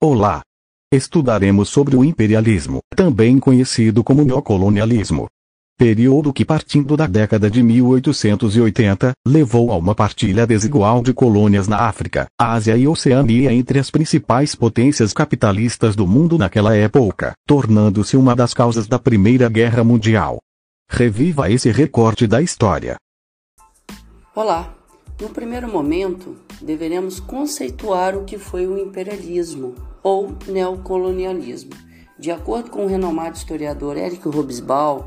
Olá! Estudaremos sobre o imperialismo, também conhecido como neocolonialismo. Período que, partindo da década de 1880, levou a uma partilha desigual de colônias na África, Ásia e Oceania entre as principais potências capitalistas do mundo naquela época, tornando-se uma das causas da Primeira Guerra Mundial. Reviva esse recorte da história. Olá! No primeiro momento, deveremos conceituar o que foi o imperialismo ou neocolonialismo. De acordo com o renomado historiador Eric Hobsbawm,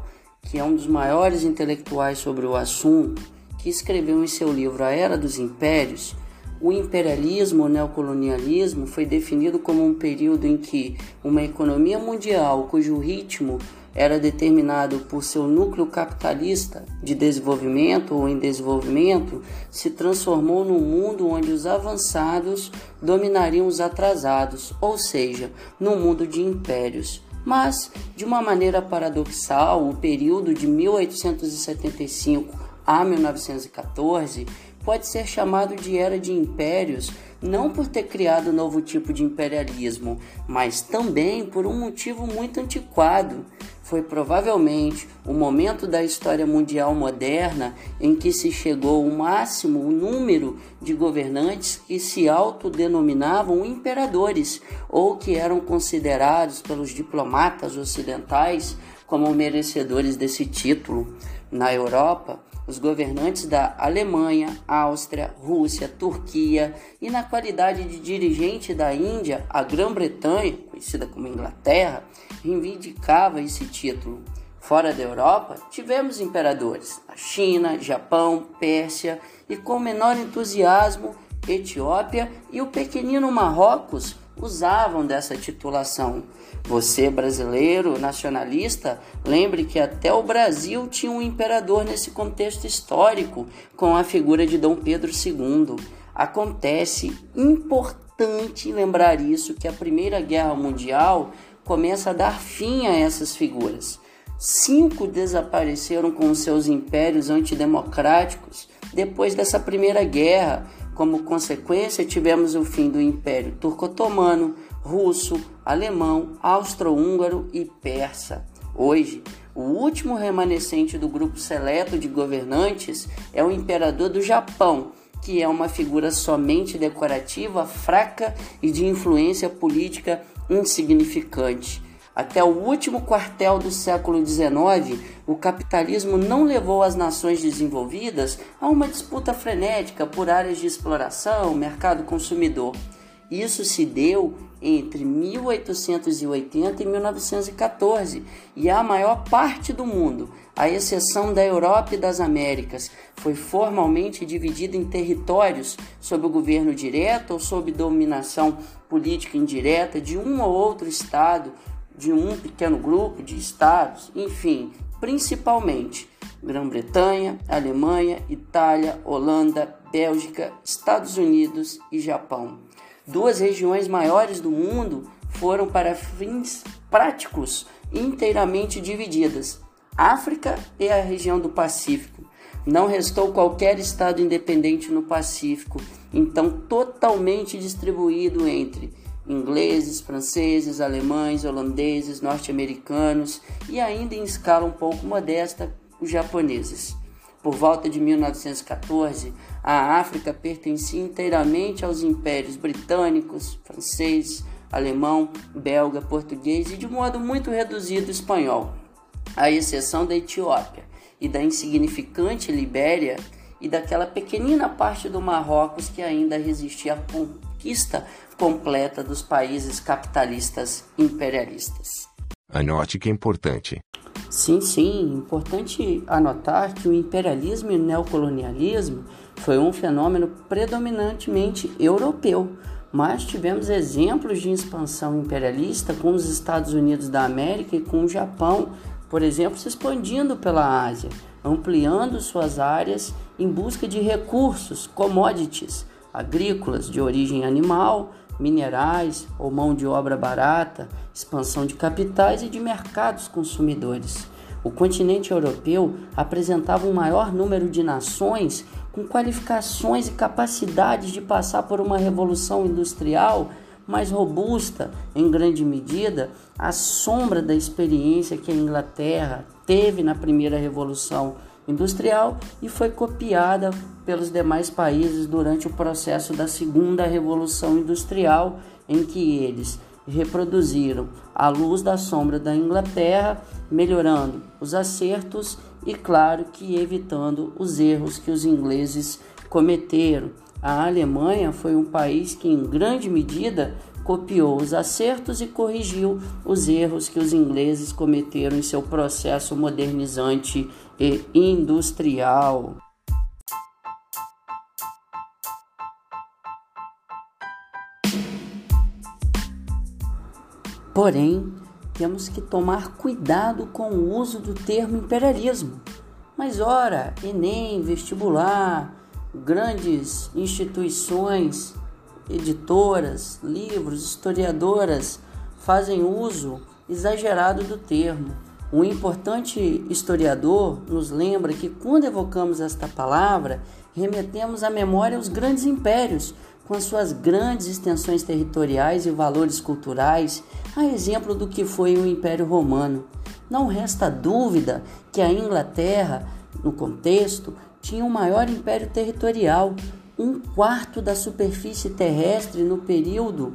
que é um dos maiores intelectuais sobre o assunto, que escreveu em seu livro A Era dos Impérios, o imperialismo ou neocolonialismo foi definido como um período em que uma economia mundial cujo ritmo era determinado por seu núcleo capitalista de desenvolvimento ou em desenvolvimento, se transformou num mundo onde os avançados dominariam os atrasados, ou seja, num mundo de impérios. Mas, de uma maneira paradoxal, o período de 1875 a 1914 pode ser chamado de era de impérios não por ter criado um novo tipo de imperialismo, mas também por um motivo muito antiquado. Foi provavelmente o momento da história mundial moderna em que se chegou ao máximo número de governantes que se autodenominavam imperadores ou que eram considerados pelos diplomatas ocidentais como merecedores desse título. Na Europa, os governantes da Alemanha, Áustria, Rússia, Turquia e, na qualidade de dirigente da Índia, a Grã-Bretanha, conhecida como Inglaterra, reivindicava esse título. Fora da Europa, tivemos imperadores na China, Japão, Pérsia e, com menor entusiasmo, Etiópia e o pequenino Marrocos usavam dessa titulação. Você, brasileiro, nacionalista, lembre que até o Brasil tinha um imperador nesse contexto histórico, com a figura de Dom Pedro II. Acontece importante lembrar isso que a Primeira Guerra Mundial começa a dar fim a essas figuras. Cinco desapareceram com seus impérios antidemocráticos depois dessa Primeira Guerra. Como consequência, tivemos o fim do Império Turco-Otomano, russo, alemão, austro-húngaro e persa. Hoje, o último remanescente do grupo seleto de governantes é o imperador do Japão, que é uma figura somente decorativa, fraca e de influência política insignificante. Até o último quartel do século XIX, o capitalismo não levou as nações desenvolvidas a uma disputa frenética por áreas de exploração, mercado consumidor. Isso se deu entre 1880 e 1914 e a maior parte do mundo, à exceção da Europa e das Américas, foi formalmente dividida em territórios sob o governo direto ou sob dominação política indireta de um ou outro estado, de um pequeno grupo de estados, enfim, principalmente Grã-Bretanha, Alemanha, Itália, Holanda, Bélgica, Estados Unidos e Japão. Duas regiões maiores do mundo foram para fins práticos inteiramente divididas: África e a região do Pacífico. Não restou qualquer estado independente no Pacífico, então totalmente distribuído entre ingleses, franceses, alemães, holandeses, norte-americanos e ainda em escala um pouco modesta, os japoneses. Por volta de 1914, a África pertencia inteiramente aos impérios britânicos, francês, alemão, belga, português e de modo muito reduzido espanhol, à exceção da Etiópia e da insignificante Libéria e daquela pequenina parte do Marrocos que ainda resistia à conquista completa dos países capitalistas imperialistas. Anote que é importante. Sim, sim, importante anotar que o imperialismo e o neocolonialismo foi um fenômeno predominantemente europeu, mas tivemos exemplos de expansão imperialista com os Estados Unidos da América e com o Japão por exemplo, se expandindo pela Ásia, ampliando suas áreas em busca de recursos, commodities agrícolas de origem animal, minerais ou mão de obra barata, expansão de capitais e de mercados consumidores. O continente europeu apresentava um maior número de nações com qualificações e capacidades de passar por uma revolução industrial mais robusta, em grande medida, à sombra da experiência que a Inglaterra teve na primeira revolução industrial e foi copiada pelos demais países durante o processo da segunda revolução industrial, em que eles reproduziram a luz da sombra da Inglaterra, melhorando os acertos e, claro, que evitando os erros que os ingleses cometeram. A Alemanha foi um país que, em grande medida, copiou os acertos e corrigiu os erros que os ingleses cometeram em seu processo modernizante e industrial. Porém, temos que tomar cuidado com o uso do termo imperialismo. Mas, ora, Enem, vestibular, grandes instituições, editoras, livros, historiadoras fazem uso exagerado do termo. Um importante historiador nos lembra que quando evocamos esta palavra, remetemos à memória os grandes impérios com suas grandes extensões territoriais e valores culturais, a exemplo do que foi o Império Romano. Não resta dúvida que a Inglaterra, no contexto, tinha o maior império territorial, um quarto da superfície terrestre no período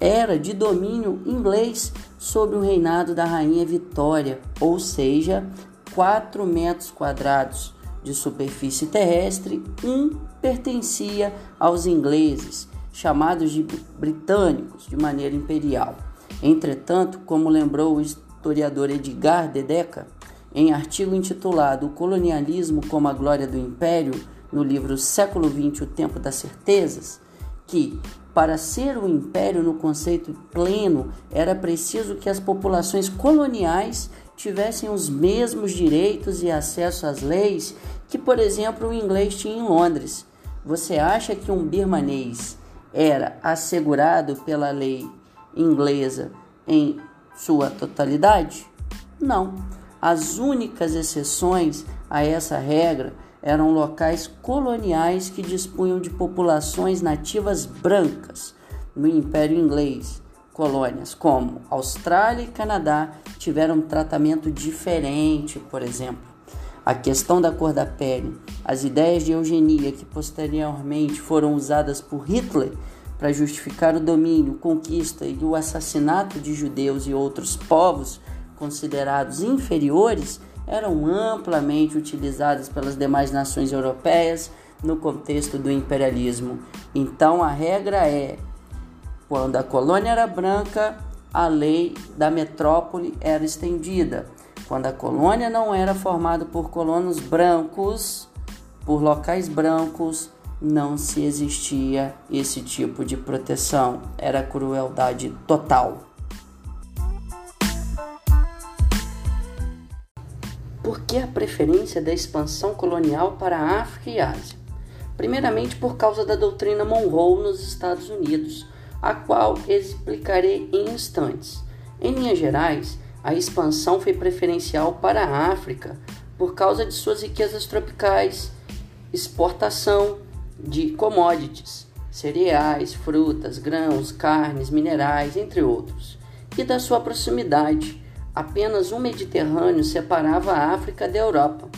era de domínio inglês sob o reinado da rainha Vitória, ou seja, 4 metros quadrados de superfície terrestre, um pertencia aos ingleses, chamados de britânicos, de maneira imperial. Entretanto, como lembrou o historiador Edgar Dedeca, em artigo intitulado O Colonialismo como a Glória do Império, no livro Século XX, O Tempo das Certezas, que para ser um império no conceito pleno era preciso que as populações coloniais tivessem os mesmos direitos e acesso às leis que, por exemplo, o inglês tinha em Londres. Você acha que um birmanês era assegurado pela lei inglesa em sua totalidade? Não. As únicas exceções a essa regra eram locais coloniais que dispunham de populações nativas brancas no Império Inglês. Colônias como Austrália e Canadá tiveram um tratamento diferente, por exemplo a questão da cor da pele, as ideias de eugenia que posteriormente foram usadas por Hitler para justificar o domínio, conquista e o assassinato de judeus e outros povos considerados inferiores eram amplamente utilizadas pelas demais nações europeias no contexto do imperialismo. Então a regra é: quando a colônia era branca, a lei da metrópole era estendida. Quando a colônia não era formada por colonos brancos, por locais brancos, não se existia esse tipo de proteção. Era crueldade total. Por que a preferência da expansão colonial para a África e Ásia? Primeiramente por causa da doutrina Monroe nos Estados Unidos, a qual explicarei em instantes. Em linhas gerais, a expansão foi preferencial para a África por causa de suas riquezas tropicais, exportação de commodities, cereais, frutas, grãos, carnes, minerais, entre outros, e da sua proximidade. Apenas um Mediterrâneo separava a África da Europa.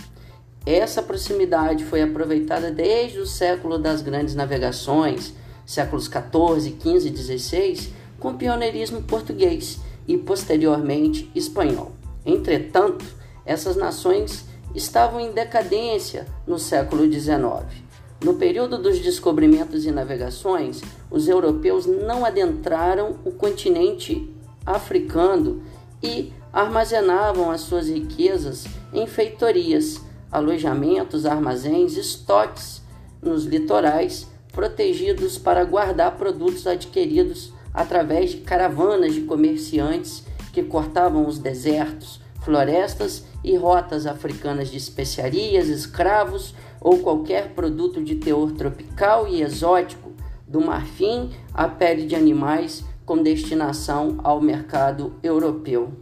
Essa proximidade foi aproveitada desde o século das grandes navegações, séculos 14, 15 e 16, com pioneirismo português e posteriormente espanhol. Entretanto, essas nações estavam em decadência no século XIX. No período dos descobrimentos e navegações, os europeus não adentraram o continente africano e armazenavam as suas riquezas em feitorias, alojamentos, armazéns, estoques nos litorais, protegidos para guardar produtos adquiridos através de caravanas de comerciantes que cortavam os desertos, florestas e rotas africanas de especiarias, escravos ou qualquer produto de teor tropical e exótico do marfim à pele de animais com destinação ao mercado europeu.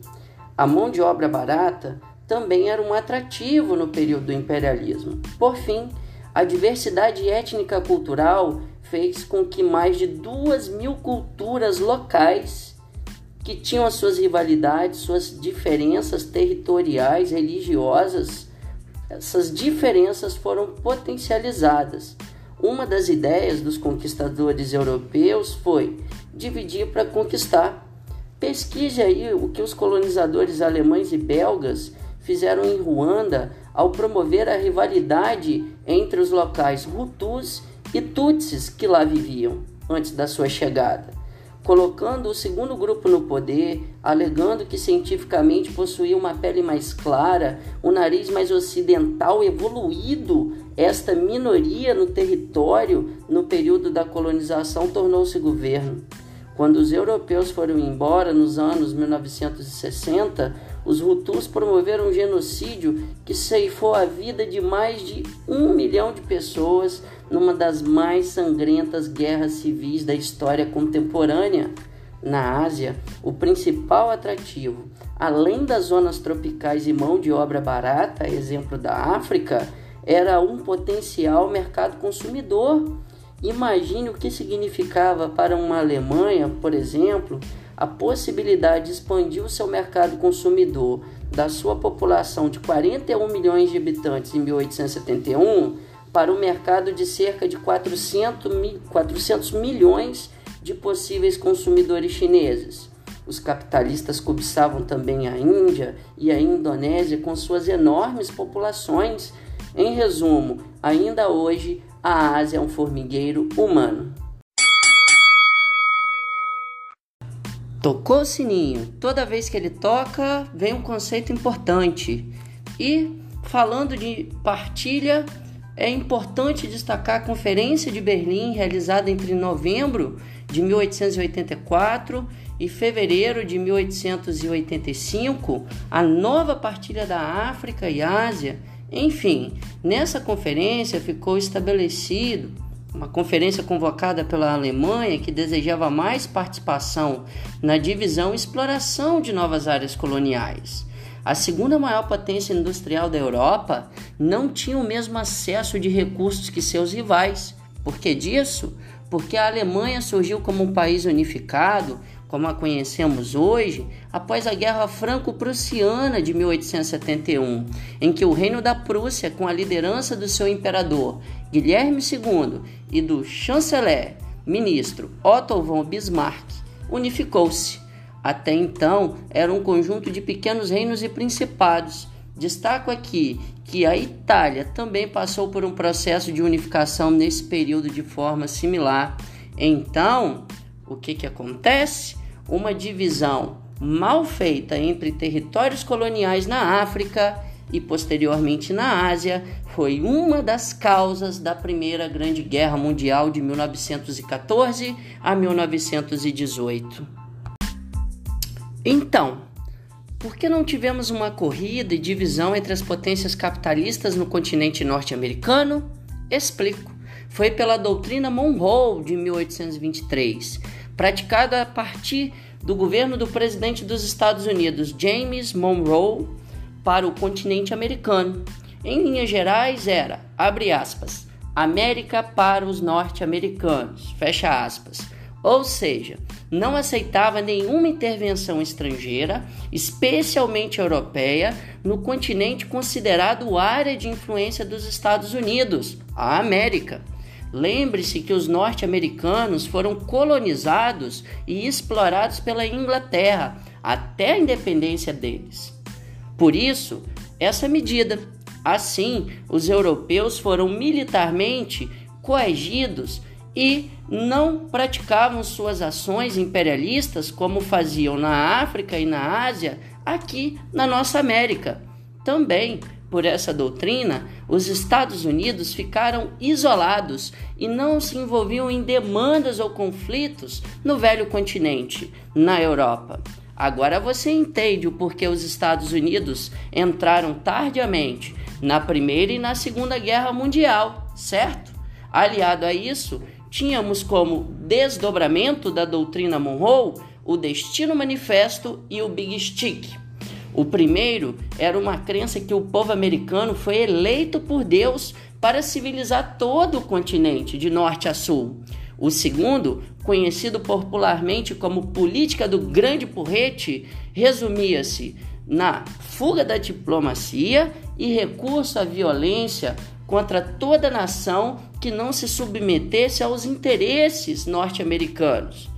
A mão de obra barata também era um atrativo no período do imperialismo. Por fim, a diversidade étnica cultural fez com que mais de duas mil culturas locais que tinham as suas rivalidades, suas diferenças territoriais, religiosas, essas diferenças foram potencializadas. Uma das ideias dos conquistadores europeus foi dividir para conquistar. Pesquise aí o que os colonizadores alemães e belgas fizeram em Ruanda ao promover a rivalidade entre os locais Hutus e Tutsis que lá viviam antes da sua chegada, colocando o segundo grupo no poder, alegando que cientificamente possuía uma pele mais clara, um nariz mais ocidental evoluído. Esta minoria no território, no período da colonização, tornou-se governo. Quando os europeus foram embora nos anos 1960, os Hutus promoveram um genocídio que ceifou a vida de mais de um milhão de pessoas numa das mais sangrentas guerras civis da história contemporânea. Na Ásia, o principal atrativo, além das zonas tropicais e mão de obra barata, exemplo da África, era um potencial mercado consumidor. Imagine o que significava para uma Alemanha, por exemplo, a possibilidade de expandir o seu mercado consumidor da sua população de 41 milhões de habitantes em 1871 para o mercado de cerca de 400, 400 milhões de possíveis consumidores chineses. Os capitalistas cobiçavam também a Índia e a Indonésia com suas enormes populações. Em resumo, ainda hoje a Ásia é um formigueiro humano. Tocou o sininho. Toda vez que ele toca, vem um conceito importante. E falando de partilha, é importante destacar a Conferência de Berlim, realizada entre novembro de 1884 e fevereiro de 1885, a nova partilha da África e Ásia. Enfim, nessa conferência ficou estabelecido uma conferência convocada pela Alemanha que desejava mais participação na divisão e exploração de novas áreas coloniais. A segunda maior potência industrial da Europa não tinha o mesmo acesso de recursos que seus rivais. Por que disso? Porque a Alemanha surgiu como um país unificado como a conhecemos hoje, após a Guerra Franco-Prussiana de 1871, em que o Reino da Prússia, com a liderança do seu imperador Guilherme II e do chanceler ministro Otto von Bismarck, unificou-se. Até então, era um conjunto de pequenos reinos e principados. Destaco aqui que a Itália também passou por um processo de unificação nesse período de forma similar. Então, o que, que acontece? Uma divisão mal feita entre territórios coloniais na África e posteriormente na Ásia foi uma das causas da Primeira Grande Guerra Mundial de 1914 a 1918. Então, por que não tivemos uma corrida e divisão entre as potências capitalistas no continente norte-americano? Explico. Foi pela doutrina Monroe de 1823 praticada a partir do governo do presidente dos Estados Unidos, James Monroe, para o continente americano. Em linhas gerais, era, abre aspas, América para os norte-americanos, fecha aspas. Ou seja, não aceitava nenhuma intervenção estrangeira, especialmente europeia, no continente considerado área de influência dos Estados Unidos, a América. Lembre-se que os norte-americanos foram colonizados e explorados pela Inglaterra até a independência deles. Por isso, essa medida. Assim, os europeus foram militarmente coagidos e não praticavam suas ações imperialistas como faziam na África e na Ásia, aqui na nossa América. Também por essa doutrina, os Estados Unidos ficaram isolados e não se envolviam em demandas ou conflitos no velho continente, na Europa. Agora você entende o porquê os Estados Unidos entraram tardiamente na Primeira e na Segunda Guerra Mundial, certo? Aliado a isso, tínhamos como desdobramento da doutrina Monroe o Destino Manifesto e o Big Stick. O primeiro era uma crença que o povo americano foi eleito por Deus para civilizar todo o continente, de norte a sul. O segundo, conhecido popularmente como política do grande porrete, resumia-se na fuga da diplomacia e recurso à violência contra toda nação que não se submetesse aos interesses norte-americanos.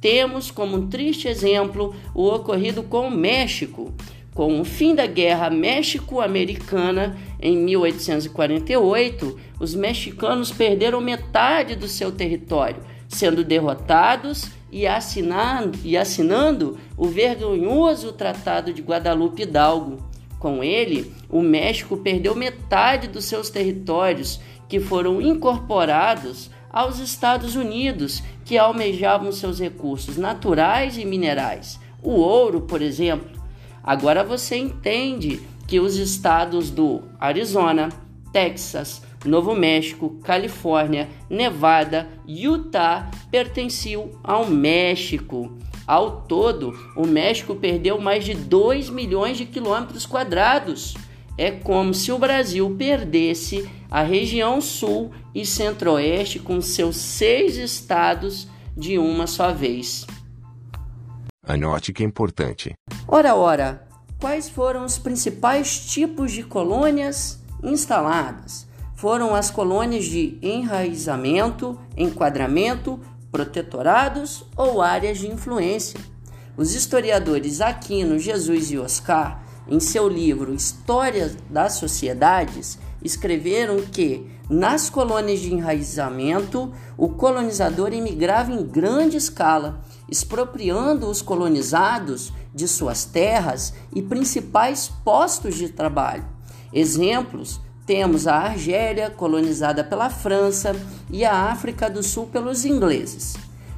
Temos como um triste exemplo o ocorrido com o México. Com o fim da Guerra México-Americana em 1848, os mexicanos perderam metade do seu território, sendo derrotados e assinando, e assinando o vergonhoso Tratado de Guadalupe Hidalgo. Com ele, o México perdeu metade dos seus territórios, que foram incorporados aos Estados Unidos, que almejavam seus recursos naturais e minerais. O ouro, por exemplo. Agora você entende que os estados do Arizona, Texas, Novo México, Califórnia, Nevada, Utah pertenciam ao México. Ao todo, o México perdeu mais de 2 milhões de quilômetros quadrados. É como se o Brasil perdesse a região sul e centro-oeste com seus seis estados de uma só vez. Anote que é importante. Ora, ora, quais foram os principais tipos de colônias instaladas? Foram as colônias de enraizamento, enquadramento, protetorados ou áreas de influência. Os historiadores Aquino, Jesus e Oscar, em seu livro História das Sociedades, escreveram que nas colônias de enraizamento, o colonizador imigrava em grande escala, expropriando os colonizados de suas terras e principais postos de trabalho. Exemplos temos a Argélia, colonizada pela França, e a África do Sul pelos ingleses.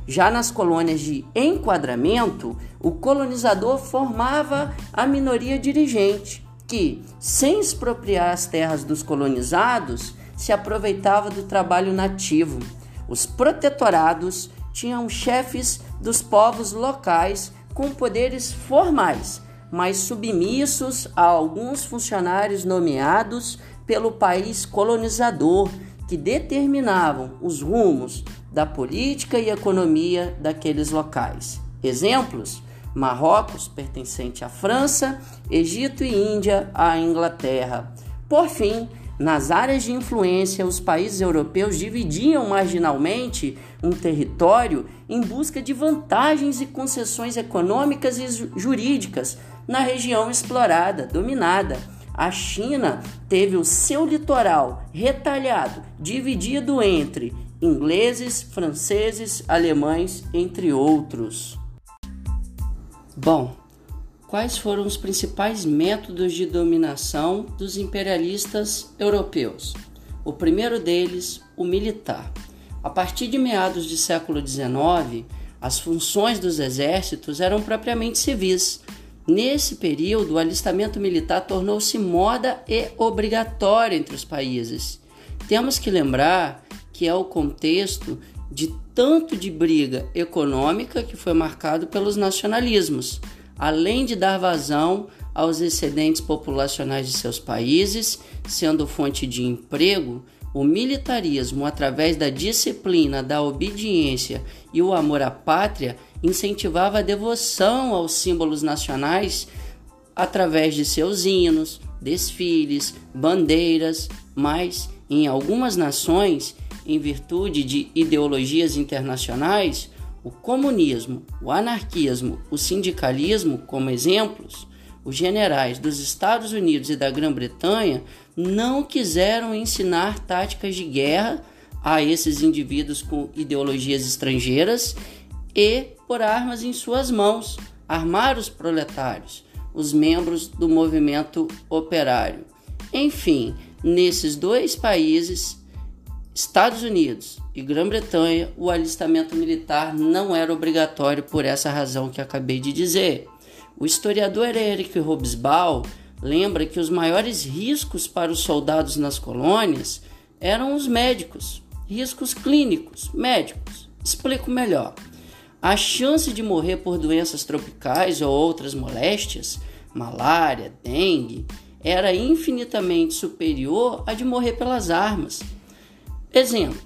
Já nas colônias de enquadramento, o colonizador formava a minoria dirigente, que, sem expropriar as terras dos colonizados, se aproveitava do trabalho nativo. Os protetorados tinham chefes dos povos locais com poderes formais, mas submissos a alguns funcionários nomeados pelo país colonizador que determinavam os rumos da política e economia daqueles locais. Exemplos: Marrocos, pertencente à França, Egito e Índia à Inglaterra. Por fim, nas áreas de influência, os países europeus dividiam marginalmente um território em busca de vantagens e concessões econômicas e jurídicas na região explorada, dominada a China teve o seu litoral retalhado, dividido entre ingleses, franceses, alemães, entre outros. Bom, quais foram os principais métodos de dominação dos imperialistas europeus? O primeiro deles, o militar. A partir de meados do século XIX, as funções dos exércitos eram propriamente civis Nesse período, o alistamento militar tornou-se moda e obrigatório entre os países. Temos que lembrar que é o contexto de tanto de briga econômica que foi marcado pelos nacionalismos, além de dar vazão aos excedentes populacionais de seus países, sendo fonte de emprego, o militarismo, através da disciplina, da obediência e o amor à pátria, incentivava a devoção aos símbolos nacionais através de seus hinos, desfiles, bandeiras, mas em algumas nações, em virtude de ideologias internacionais, o comunismo, o anarquismo, o sindicalismo, como exemplos, os generais dos Estados Unidos e da Grã-Bretanha não quiseram ensinar táticas de guerra a esses indivíduos com ideologias estrangeiras e por armas em suas mãos, armar os proletários, os membros do movimento operário. Enfim, nesses dois países, Estados Unidos e Grã-Bretanha, o alistamento militar não era obrigatório por essa razão que acabei de dizer. O historiador Eric Hobsbawm lembra que os maiores riscos para os soldados nas colônias eram os médicos, Riscos clínicos, médicos. Explico melhor. A chance de morrer por doenças tropicais ou outras moléstias, malária, dengue, era infinitamente superior à de morrer pelas armas. Exemplo: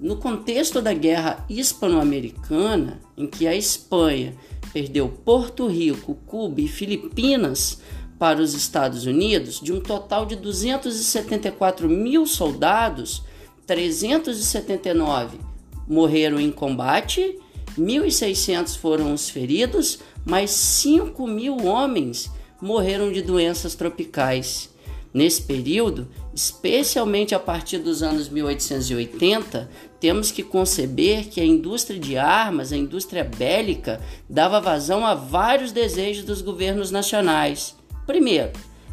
no contexto da Guerra Hispano-Americana, em que a Espanha perdeu Porto Rico, Cuba e Filipinas para os Estados Unidos, de um total de 274 mil soldados, 379 morreram em combate, 1.600 foram os feridos, mas 5 mil homens morreram de doenças tropicais. Nesse período, especialmente a partir dos anos 1880, temos que conceber que a indústria de armas, a indústria bélica, dava vazão a vários desejos dos governos nacionais. Primeiro,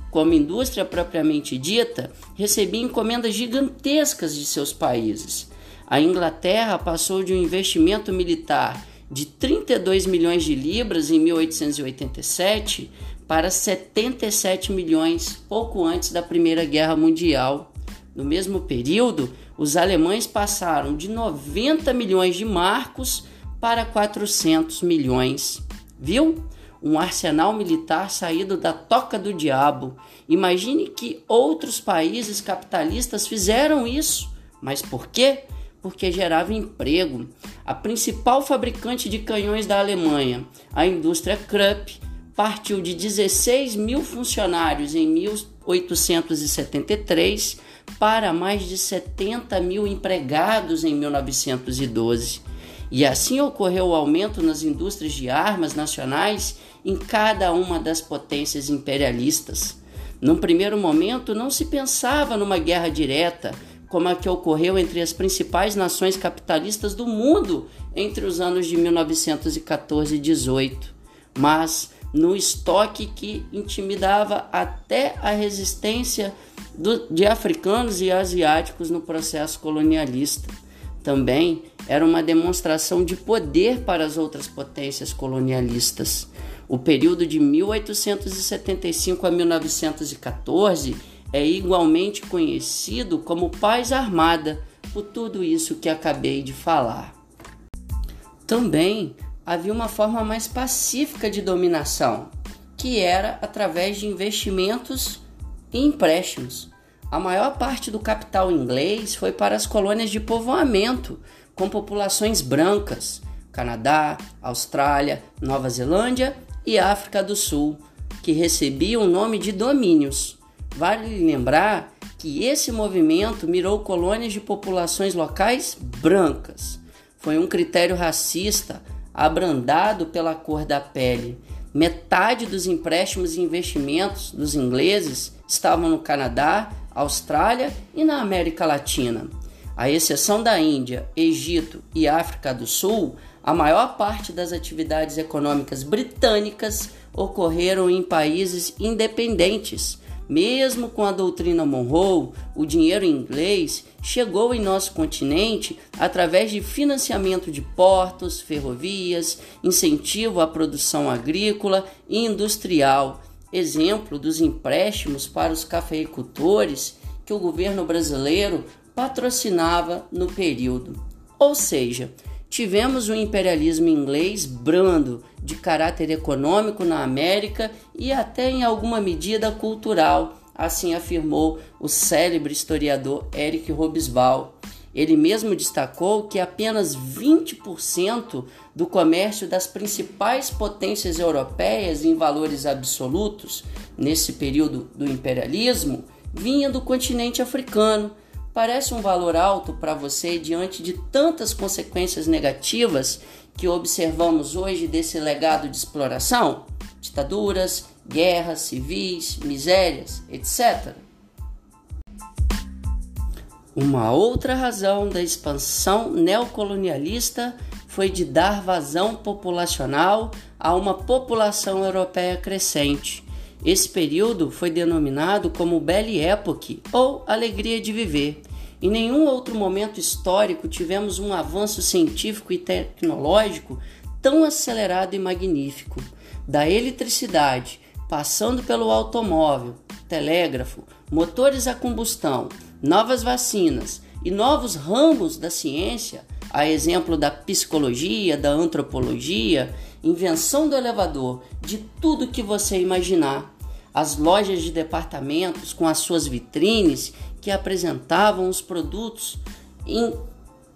como indústria propriamente dita, recebia encomendas gigantescas de seus países. A Inglaterra passou de um investimento militar de 32 milhões de libras em 1887 para 77 milhões pouco antes da Primeira Guerra Mundial. No mesmo período, os alemães passaram de 90 milhões de marcos para 400 milhões. Viu? Um arsenal militar saído da toca do diabo. Imagine que outros países capitalistas fizeram isso. Mas por quê? Porque gerava emprego. A principal fabricante de canhões da Alemanha, a indústria Krupp, partiu de 16 mil funcionários em 1873 para mais de 70 mil empregados em 1912. E assim ocorreu o aumento nas indústrias de armas nacionais em cada uma das potências imperialistas. Num primeiro momento, não se pensava numa guerra direta, como a que ocorreu entre as principais nações capitalistas do mundo entre os anos de 1914 e 18. Mas no estoque que intimidava até a resistência do, de africanos e asiáticos no processo colonialista. Também era uma demonstração de poder para as outras potências colonialistas. O período de 1875 a 1914 é igualmente conhecido como paz armada, por tudo isso que acabei de falar. Também havia uma forma mais pacífica de dominação, que era através de investimentos e empréstimos. A maior parte do capital inglês foi para as colônias de povoamento, com populações brancas, Canadá, Austrália, Nova Zelândia e África do Sul, que recebiam o nome de domínios. Vale lembrar que esse movimento mirou colônias de populações locais brancas. Foi um critério racista abrandado pela cor da pele. Metade dos empréstimos e investimentos dos ingleses estavam no Canadá, Austrália e na América Latina. À exceção da Índia, Egito e África do Sul, a maior parte das atividades econômicas britânicas ocorreram em países independentes, mesmo com a doutrina Monroe, o dinheiro inglês chegou em nosso continente através de financiamento de portos, ferrovias, incentivo à produção agrícola e industrial, exemplo dos empréstimos para os cafeicultores que o governo brasileiro patrocinava no período. Ou seja, tivemos o imperialismo inglês brando, de caráter econômico na América e até em alguma medida cultural, assim afirmou o célebre historiador Eric Robesbal. Ele mesmo destacou que apenas 20% do comércio das principais potências europeias em valores absolutos, nesse período do imperialismo, vinha do continente africano, Parece um valor alto para você diante de tantas consequências negativas que observamos hoje desse legado de exploração? Ditaduras, guerras civis, misérias, etc. Uma outra razão da expansão neocolonialista foi de dar vazão populacional a uma população europeia crescente esse período foi denominado como Belle Époque ou Alegria de Viver. Em nenhum outro momento histórico tivemos um avanço científico e tecnológico tão acelerado e magnífico. Da eletricidade, passando pelo automóvel, telégrafo, motores a combustão, novas vacinas e novos ramos da ciência, a exemplo da psicologia, da antropologia, invenção do elevador, de tudo que você imaginar. As lojas de departamentos com as suas vitrines que apresentavam os produtos em,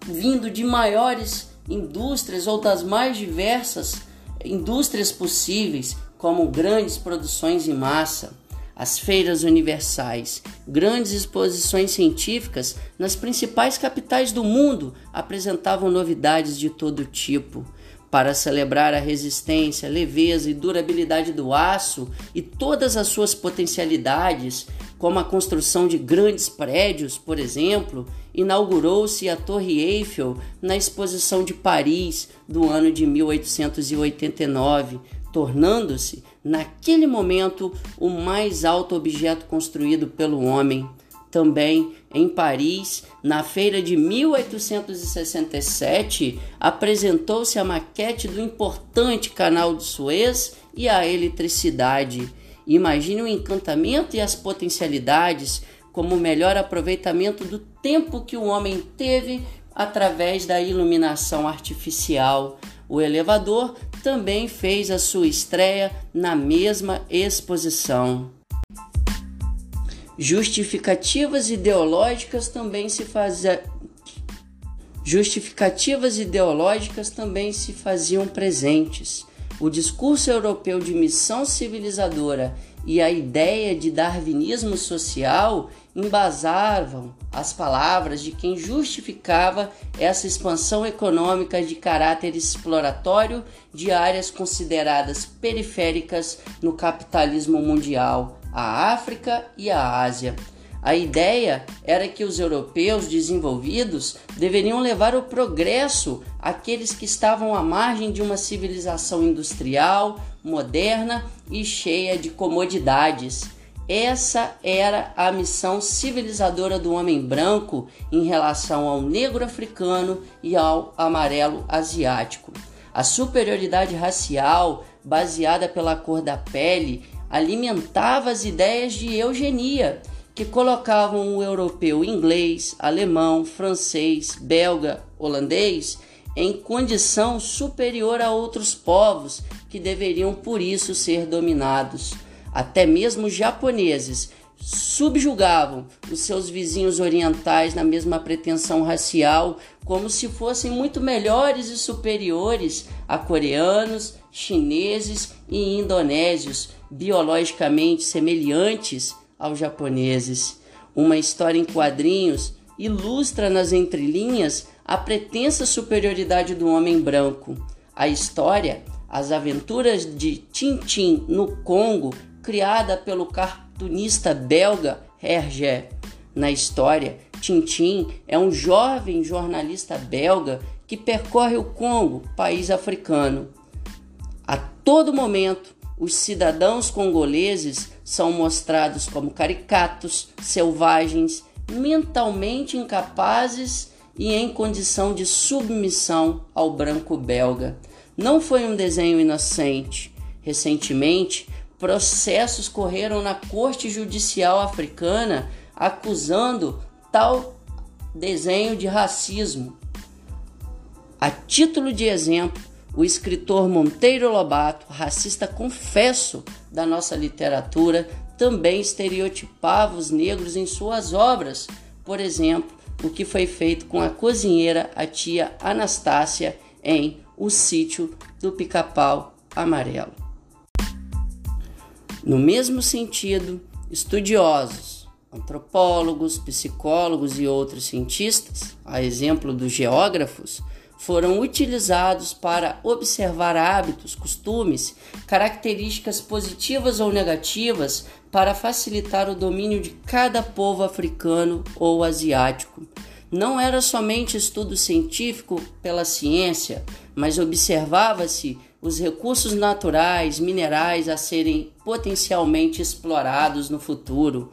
vindo de maiores indústrias ou das mais diversas indústrias possíveis, como grandes produções em massa as feiras universais, grandes exposições científicas nas principais capitais do mundo apresentavam novidades de todo tipo. Para celebrar a resistência, leveza e durabilidade do aço e todas as suas potencialidades, como a construção de grandes prédios, por exemplo, inaugurou-se a Torre Eiffel na Exposição de Paris do ano de 1889, tornando-se, naquele momento, o mais alto objeto construído pelo homem. Também em Paris, na feira de 1867, apresentou-se a maquete do importante canal de Suez e a eletricidade. Imagine o encantamento e as potencialidades como o melhor aproveitamento do tempo que o homem teve através da iluminação artificial. O elevador também fez a sua estreia na mesma exposição. Justificativas ideológicas também se fazia... Justificativas ideológicas também se faziam presentes. O discurso europeu de missão civilizadora e a ideia de darwinismo social embasavam as palavras de quem justificava essa expansão econômica de caráter exploratório de áreas consideradas periféricas no capitalismo mundial, a África e a Ásia. A ideia era que os europeus desenvolvidos deveriam levar o progresso àqueles que estavam à margem de uma civilização industrial, moderna e cheia de comodidades. Essa era a missão civilizadora do homem branco em relação ao negro africano e ao amarelo asiático. A superioridade racial, baseada pela cor da pele, alimentava as ideias de eugenia, que colocavam o europeu inglês, alemão, francês, belga, holandês em condição superior a outros povos que deveriam por isso ser dominados. Até mesmo os japoneses subjugavam os seus vizinhos orientais na mesma pretensão racial, como se fossem muito melhores e superiores a coreanos, chineses e indonésios, biologicamente semelhantes aos japoneses. Uma história em quadrinhos ilustra nas entrelinhas a pretensa superioridade do homem branco. A história, As Aventuras de Tintin no Congo, criada pelo cartunista belga Hergé. Na história, Tintin é um jovem jornalista belga que percorre o Congo, país africano. A todo momento, os cidadãos congoleses são mostrados como caricatos, selvagens, mentalmente incapazes e em condição de submissão ao branco belga. Não foi um desenho inocente. Recentemente, processos correram na Corte Judicial Africana acusando tal desenho de racismo. A título de exemplo, o escritor Monteiro Lobato, racista confesso da nossa literatura, também estereotipava os negros em suas obras. Por exemplo, o que foi feito com a cozinheira, a tia Anastácia, em O Sítio do Pica-Pau Amarelo. No mesmo sentido, estudiosos, antropólogos, psicólogos e outros cientistas, a exemplo dos geógrafos, foram utilizados para observar hábitos, costumes, características positivas ou negativas para facilitar o domínio de cada povo africano ou asiático. Não era somente estudo científico pela ciência, mas observava-se os recursos naturais, minerais a serem potencialmente explorados no futuro.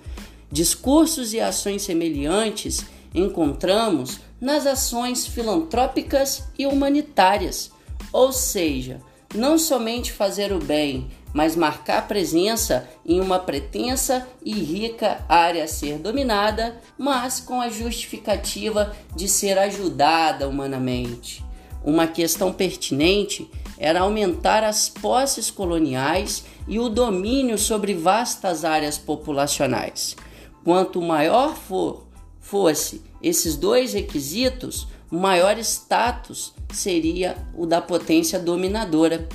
Discursos e ações semelhantes encontramos nas ações filantrópicas e humanitárias, ou seja, não somente fazer o bem, mas marcar presença em uma pretensa e rica área a ser dominada, mas com a justificativa de ser ajudada humanamente. Uma questão pertinente era aumentar as posses coloniais e o domínio sobre vastas áreas populacionais. Quanto maior for, fosse esses dois requisitos, maior status seria o da potência dominadora.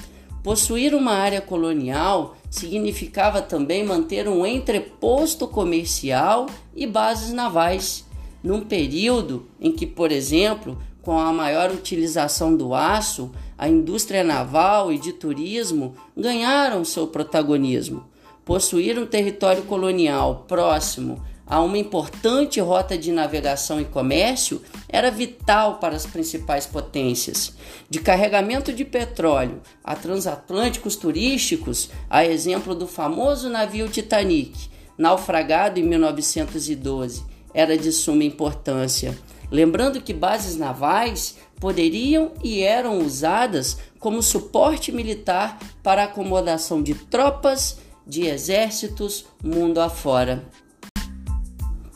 Possuir uma área colonial significava também manter um entreposto comercial e bases navais, num período em que, por exemplo, com a maior utilização do aço, a indústria naval e de turismo ganharam seu protagonismo. Possuir um território colonial próximo a uma importante rota de navegação e comércio era vital para as principais potências. De carregamento de petróleo a transatlânticos turísticos, a exemplo do famoso navio Titanic, naufragado em 1912, era de suma importância. Lembrando que bases navais poderiam e eram usadas como suporte militar para acomodação de tropas de exércitos mundo afora.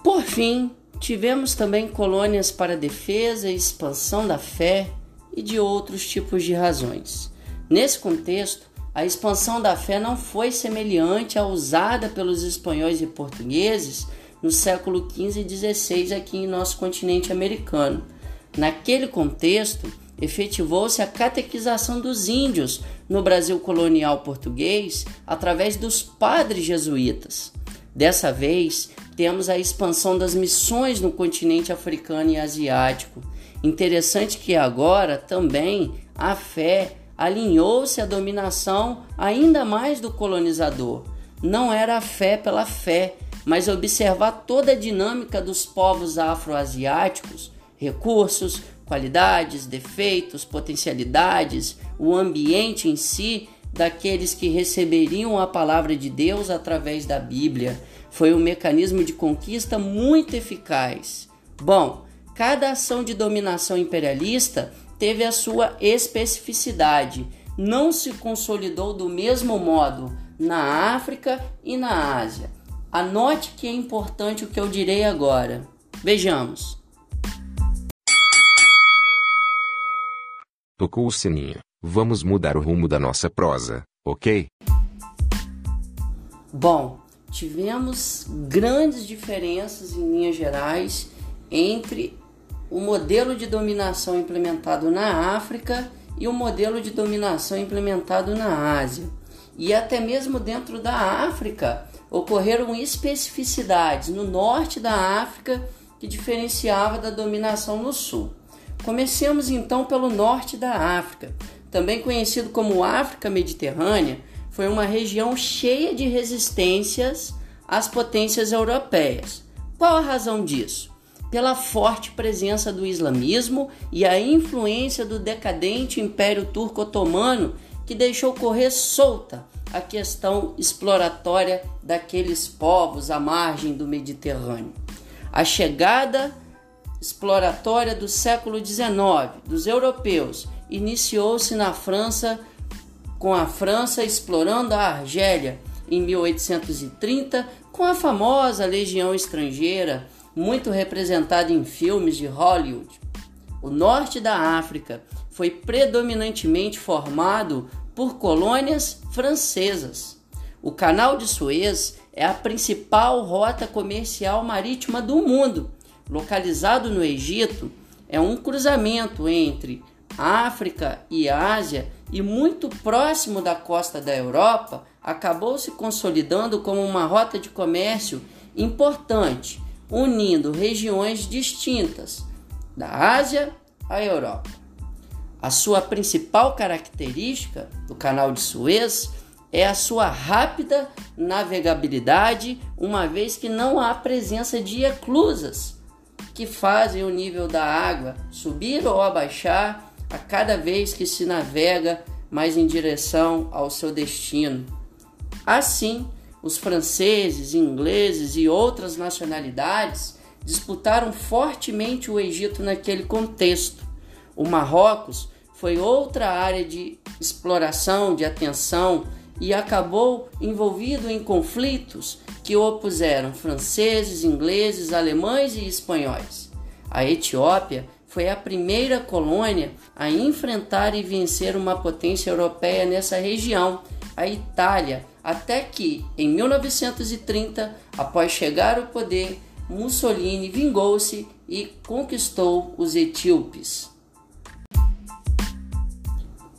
Por fim, tivemos também colônias para defesa e expansão da fé e de outros tipos de razões. Nesse contexto, a expansão da fé não foi semelhante à usada pelos espanhóis e portugueses no século XV e XVI aqui em nosso continente americano. Naquele contexto, efetivou-se a catequização dos índios no Brasil colonial português através dos padres jesuítas. Dessa vez, temos a expansão das missões no continente africano e asiático. Interessante que agora também a fé alinhou-se à dominação ainda mais do colonizador. Não era a fé pela fé, mas observar toda a dinâmica dos povos afroasiáticos, recursos, qualidades, defeitos, potencialidades, o ambiente em si daqueles que receberiam a palavra de Deus através da Bíblia foi um mecanismo de conquista muito eficaz. Bom, cada ação de dominação imperialista teve a sua especificidade, não se consolidou do mesmo modo na África e na Ásia. Anote que é importante o que eu direi agora. Vejamos. Tocou o sininho. Vamos mudar o rumo da nossa prosa, ok? Bom, tivemos grandes diferenças em linhas gerais entre o modelo de dominação implementado na África e o modelo de dominação implementado na Ásia. E até mesmo dentro da África ocorreram especificidades no norte da África que diferenciava da dominação no sul. Comecemos então pelo norte da África, também conhecido como África Mediterrânea foi uma região cheia de resistências às potências europeias. Qual a razão disso? Pela forte presença do islamismo e a influência do decadente Império Turco-Otomano, que deixou correr solta a questão exploratória daqueles povos à margem do Mediterrâneo. A chegada exploratória do século XIX dos europeus iniciou-se na França com a França explorando a Argélia em 1830 com a famosa Legião Estrangeira, muito representada em filmes de Hollywood. O norte da África foi predominantemente formado por colônias francesas. O Canal de Suez é a principal rota comercial marítima do mundo. Localizado no Egito, é um cruzamento entre África e Ásia e muito próximo da costa da Europa, acabou se consolidando como uma rota de comércio importante, unindo regiões distintas da Ásia à Europa. A sua principal característica do Canal de Suez é a sua rápida navegabilidade, uma vez que não há presença de eclusas que fazem o nível da água subir ou abaixar a cada vez que se navega mais em direção ao seu destino. Assim, os franceses, ingleses e outras nacionalidades disputaram fortemente o Egito naquele contexto. O Marrocos foi outra área de exploração, de atenção e acabou envolvido em conflitos que opuseram franceses, ingleses, alemães e espanhóis. A Etiópia foi a primeira colônia a enfrentar e vencer uma potência europeia nessa região, a Itália, até que, em 1930, após chegar ao poder, Mussolini vingou-se e conquistou os etíopes.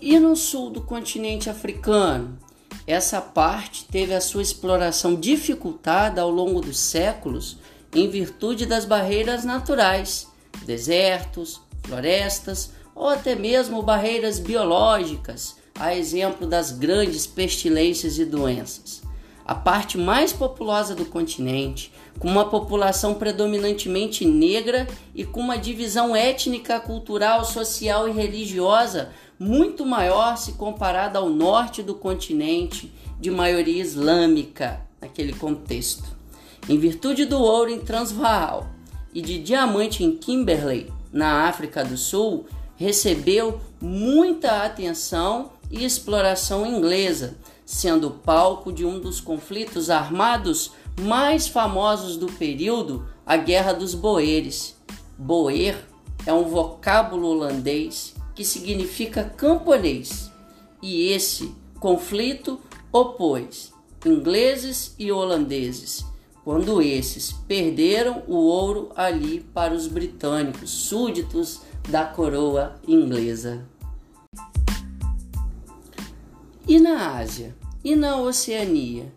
E no sul do continente africano? Essa parte teve a sua exploração dificultada ao longo dos séculos em virtude das barreiras naturais, desertos, florestas ou até mesmo barreiras biológicas, a exemplo das grandes pestilências e doenças. A parte mais populosa do continente, com uma população predominantemente negra e com uma divisão étnica, cultural, social e religiosa muito maior se comparada ao norte do continente, de maioria islâmica, naquele contexto. Em virtude do ouro em Transvaal e de diamante em Kimberley, na África do Sul, recebeu muita atenção e exploração inglesa, sendo palco de um dos conflitos armados mais famosos do período, a Guerra dos Boeres. Boer é um vocábulo holandês que significa camponês, e esse conflito opôs ingleses e holandeses, quando esses perderam o ouro ali para os britânicos, súditos da coroa inglesa. E na Ásia? E na Oceania?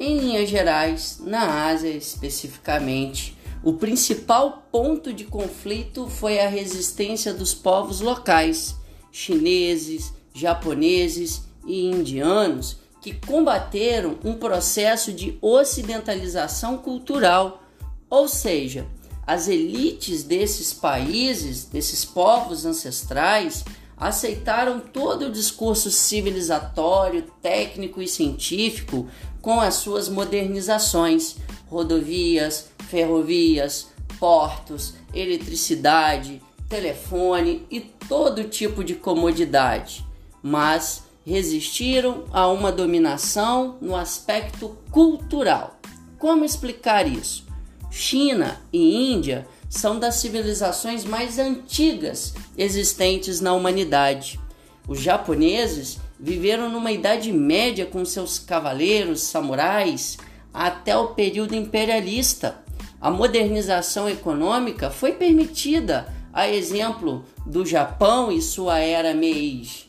Em linhas gerais, na Ásia especificamente, o principal ponto de conflito foi a resistência dos povos locais, chineses, japoneses e indianos, que combateram um processo de ocidentalização cultural, ou seja, as elites desses países, desses povos ancestrais, aceitaram todo o discurso civilizatório, técnico e científico com as suas modernizações, rodovias, ferrovias, portos, eletricidade, telefone e todo tipo de comodidade, mas resistiram a uma dominação no aspecto cultural. Como explicar isso? China e Índia são das civilizações mais antigas existentes na humanidade. Os japoneses viveram numa idade média com seus cavaleiros, samurais, até o período imperialista. A modernização econômica foi permitida, a exemplo do Japão e sua era Meiji.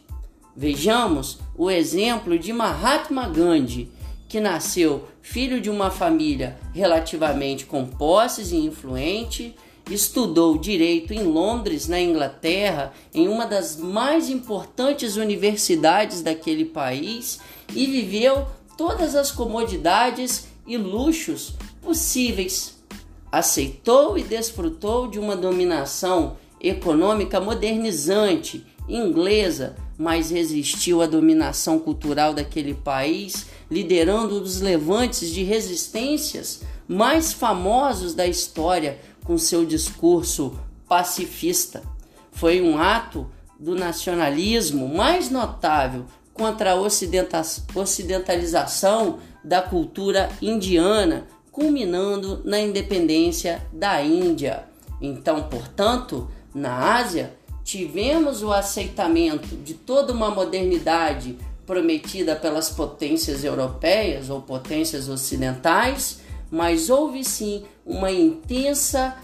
Vejamos o exemplo de Mahatma Gandhi, que nasceu filho de uma família relativamente com posses e influente, estudou direito em Londres, na Inglaterra, em uma das mais importantes universidades daquele país e viveu todas as comodidades e luxos possíveis. Aceitou e desfrutou de uma dominação econômica modernizante inglesa, mas resistiu à dominação cultural daquele país, liderando um dos levantes de resistências mais famosos da história com seu discurso pacifista. Foi um ato do nacionalismo mais notável contra a ocidentalização da cultura indiana culminando na independência da Índia. Então, portanto, na Ásia, tivemos o aceitamento de toda uma modernidade prometida pelas potências europeias ou potências ocidentais, mas houve sim uma intensa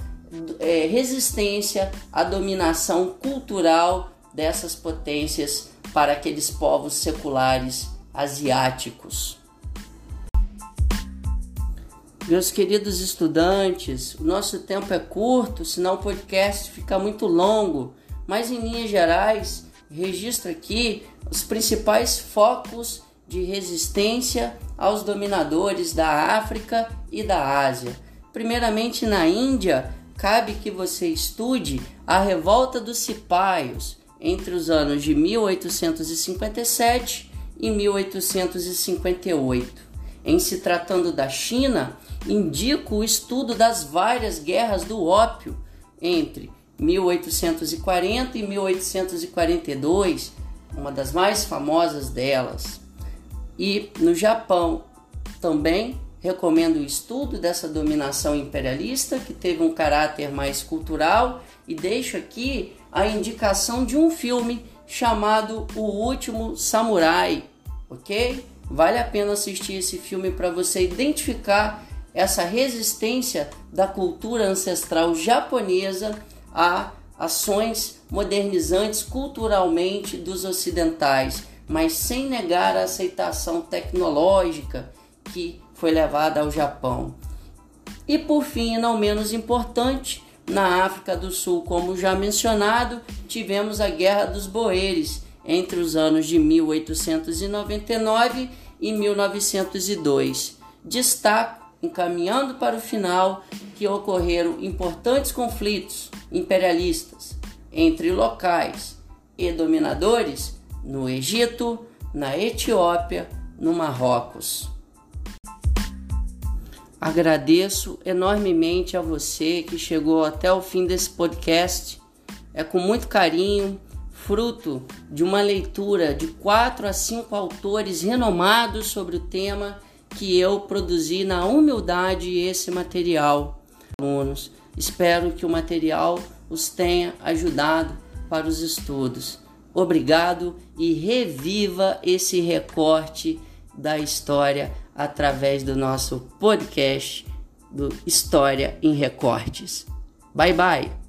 é, resistência à dominação cultural dessas potências para aqueles povos seculares asiáticos. Meus queridos estudantes, o nosso tempo é curto, senão o podcast fica muito longo, mas em linhas gerais, registro aqui os principais focos de resistência aos dominadores da África e da Ásia. Primeiramente na Índia, cabe que você estude a revolta dos cipaios entre os anos de 1857 e 1858. Em se tratando da China, indico o estudo das várias guerras do ópio entre 1840 e 1842, uma das mais famosas delas. E no Japão também recomendo o estudo dessa dominação imperialista, que teve um caráter mais cultural, e deixo aqui a indicação de um filme chamado O Último Samurai, ok? Vale a pena assistir esse filme para você identificar essa resistência da cultura ancestral japonesa a ações modernizantes culturalmente dos ocidentais, mas sem negar a aceitação tecnológica que foi levada ao Japão. E por fim, não menos importante, na África do Sul, como já mencionado, tivemos a Guerra dos Boeres entre os anos de 1899 e 1902. Destaco, encaminhando para o final, que ocorreram importantes conflitos imperialistas entre locais e dominadores no Egito, na Etiópia, no Marrocos. Agradeço enormemente a você que chegou até o fim desse podcast. É com muito carinho, fruto de uma leitura de quatro a cinco autores renomados sobre o tema que eu produzi na humildade esse material. Alunos, espero que o material os tenha ajudado para os estudos. Obrigado e reviva esse recorte da história através do nosso podcast do História em Recortes. Bye bye!